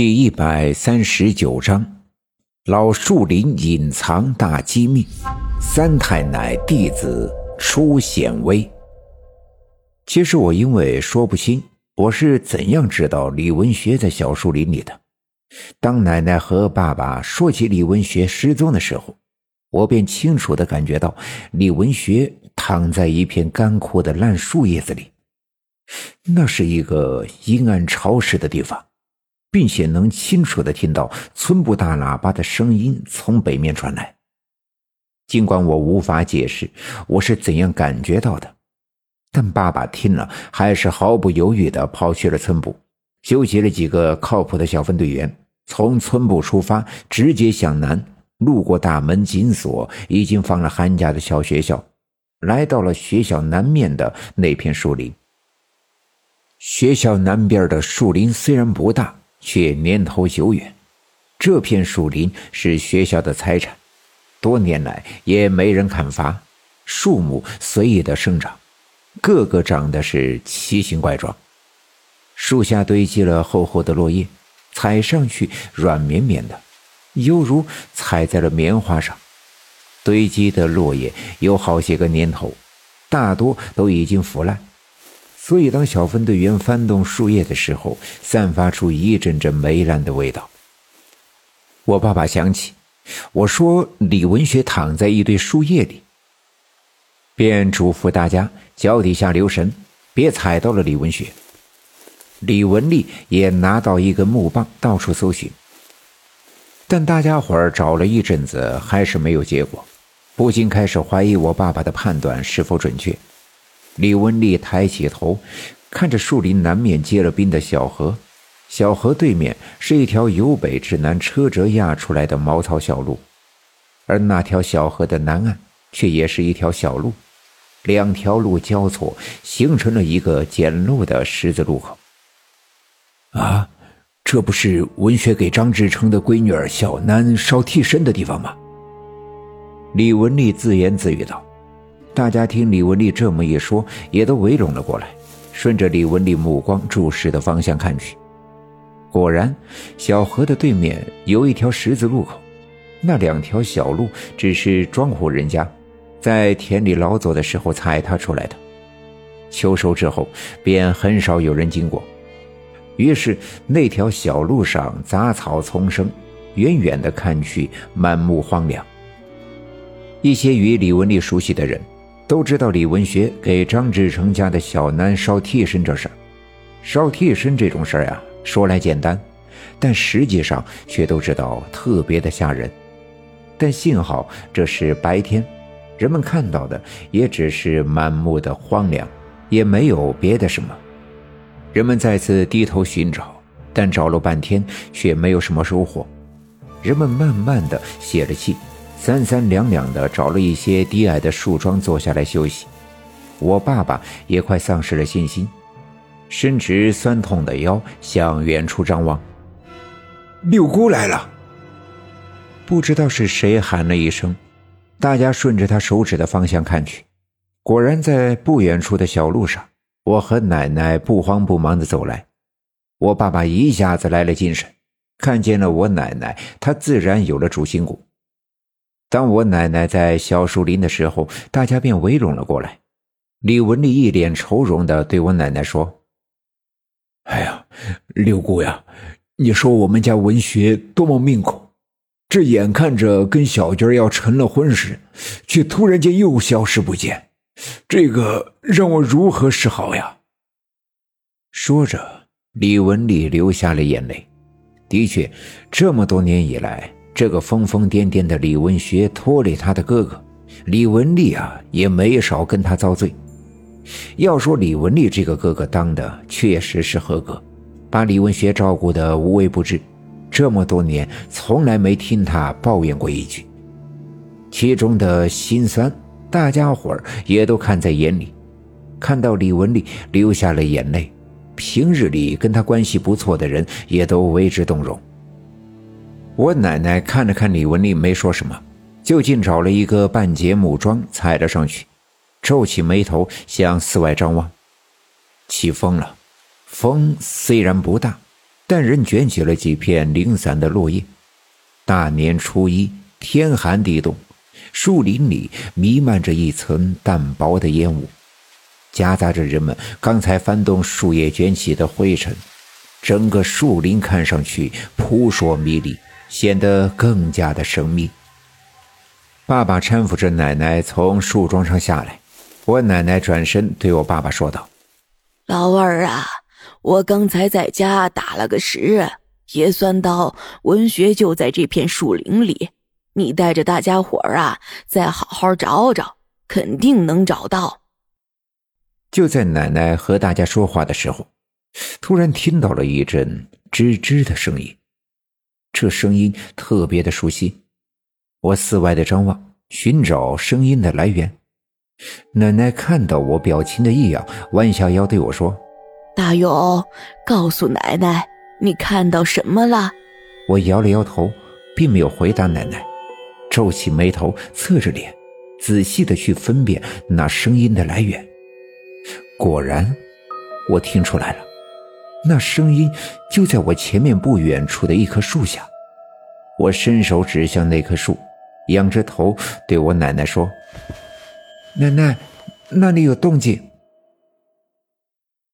第一百三十九章：老树林隐藏大机密，三太奶弟子出显微。其实我因为说不清我是怎样知道李文学在小树林里的。当奶奶和爸爸说起李文学失踪的时候，我便清楚的感觉到李文学躺在一片干枯的烂树叶子里，那是一个阴暗潮湿的地方，并且能清楚的听到村部大喇叭的声音从北面传来。尽管我无法解释我是怎样感觉到的，但爸爸听了还是毫不犹豫的跑去了村部，纠集了几个靠谱的小分队员，从村部出发，直接向南。路过大门紧锁、已经放了寒假的小学校，来到了学校南面的那片树林。学校南边的树林虽然不大，却年头久远。这片树林是学校的财产，多年来也没人砍伐，树木随意的生长，个个长得是奇形怪状。树下堆积了厚厚的落叶，踩上去软绵绵的。犹如踩在了棉花上，堆积的落叶有好些个年头，大多都已经腐烂。所以，当小分队员翻动树叶的时候，散发出一阵阵霉烂的味道。我爸爸想起我说李文学躺在一堆树叶里，便嘱咐大家脚底下留神，别踩到了李文学。李文丽也拿到一根木棒，到处搜寻。但大家伙儿找了一阵子，还是没有结果，不禁开始怀疑我爸爸的判断是否准确。李文丽抬起头，看着树林南面结了冰的小河，小河对面是一条由北至南车辙压出来的茅草小路，而那条小河的南岸却也是一条小路，两条路交错，形成了一个简陋的十字路口。啊！这不是文学给张志成的闺女儿小南烧替身的地方吗？李文丽自言自语道。大家听李文丽这么一说，也都围拢了过来，顺着李文丽目光注视的方向看去。果然，小河的对面有一条十字路口，那两条小路只是庄户人家在田里劳作的时候踩踏出来的，秋收之后便很少有人经过。于是，那条小路上杂草丛生，远远的看去满目荒凉。一些与李文丽熟悉的人，都知道李文学给张志成家的小南烧替身这事儿。烧替身这种事儿啊，说来简单，但实际上却都知道特别的吓人。但幸好这是白天，人们看到的也只是满目的荒凉，也没有别的什么。人们再次低头寻找，但找了半天却没有什么收获。人们慢慢的泄了气，三三两两的找了一些低矮的树桩坐下来休息。我爸爸也快丧失了信心，伸直酸痛的腰向远处张望。六姑来了！不知道是谁喊了一声，大家顺着他手指的方向看去，果然在不远处的小路上。我和奶奶不慌不忙的走来，我爸爸一下子来了精神，看见了我奶奶，他自然有了主心骨。当我奶奶在小树林的时候，大家便围拢了过来。李文丽一脸愁容的对我奶奶说：“哎呀，六姑呀，你说我们家文学多么命苦，这眼看着跟小娟要成了婚时，却突然间又消失不见。”这个让我如何是好呀？说着，李文丽流下了眼泪。的确，这么多年以来，这个疯疯癫癫的李文学拖累他的哥哥李文丽啊，也没少跟他遭罪。要说李文丽这个哥哥当的确实是合格，把李文学照顾的无微不至，这么多年从来没听他抱怨过一句。其中的心酸。大家伙儿也都看在眼里，看到李文丽流下了眼泪，平日里跟他关系不错的人也都为之动容。我奶奶看了看李文丽，没说什么，就近找了一个半截木桩踩了上去，皱起眉头向四外张望。起风了，风虽然不大，但仍卷起了几片零散的落叶。大年初一，天寒地冻，树林里弥漫着一层淡薄的烟雾，夹杂着人们刚才翻动树叶卷起的灰尘。整个树林看上去扑朔迷离，显得更加的神秘。爸爸搀扶着奶奶从树桩上下来，我奶奶转身对我爸爸说道：“老二啊，我刚才在家打了个石，也算到文学就在这片树林里。你带着大家伙儿啊，再好好找找，肯定能找到。”就在奶奶和大家说话的时候。突然听到了一阵吱吱的声音，这声音特别的熟悉。我四外的张望，寻找声音的来源。奶奶看到我表情的异样，弯下腰对我说：“大勇，告诉奶奶，你看到什么了？”我摇了摇头，并没有回答奶奶，皱起眉头，侧着脸，仔细的去分辨那声音的来源。果然，我听出来了。那声音就在我前面不远处的一棵树下，我伸手指向那棵树，仰着头对我奶奶说：“奶奶，那里有动静。”